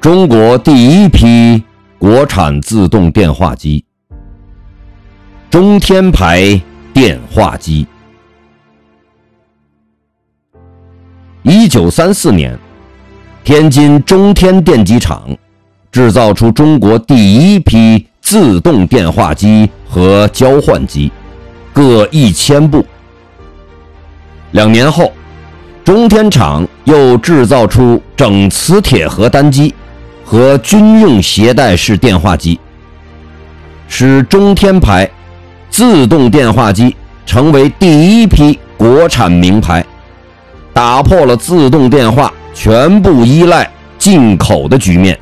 中国第一批国产自动电话机——中天牌电话机。一九三四年，天津中天电机厂制造出中国第一批自动电话机和交换机，各一千部。两年后，中天厂又制造出整磁铁盒单机和军用携带式电话机，使中天牌自动电话机成为第一批国产名牌，打破了自动电话全部依赖进口的局面。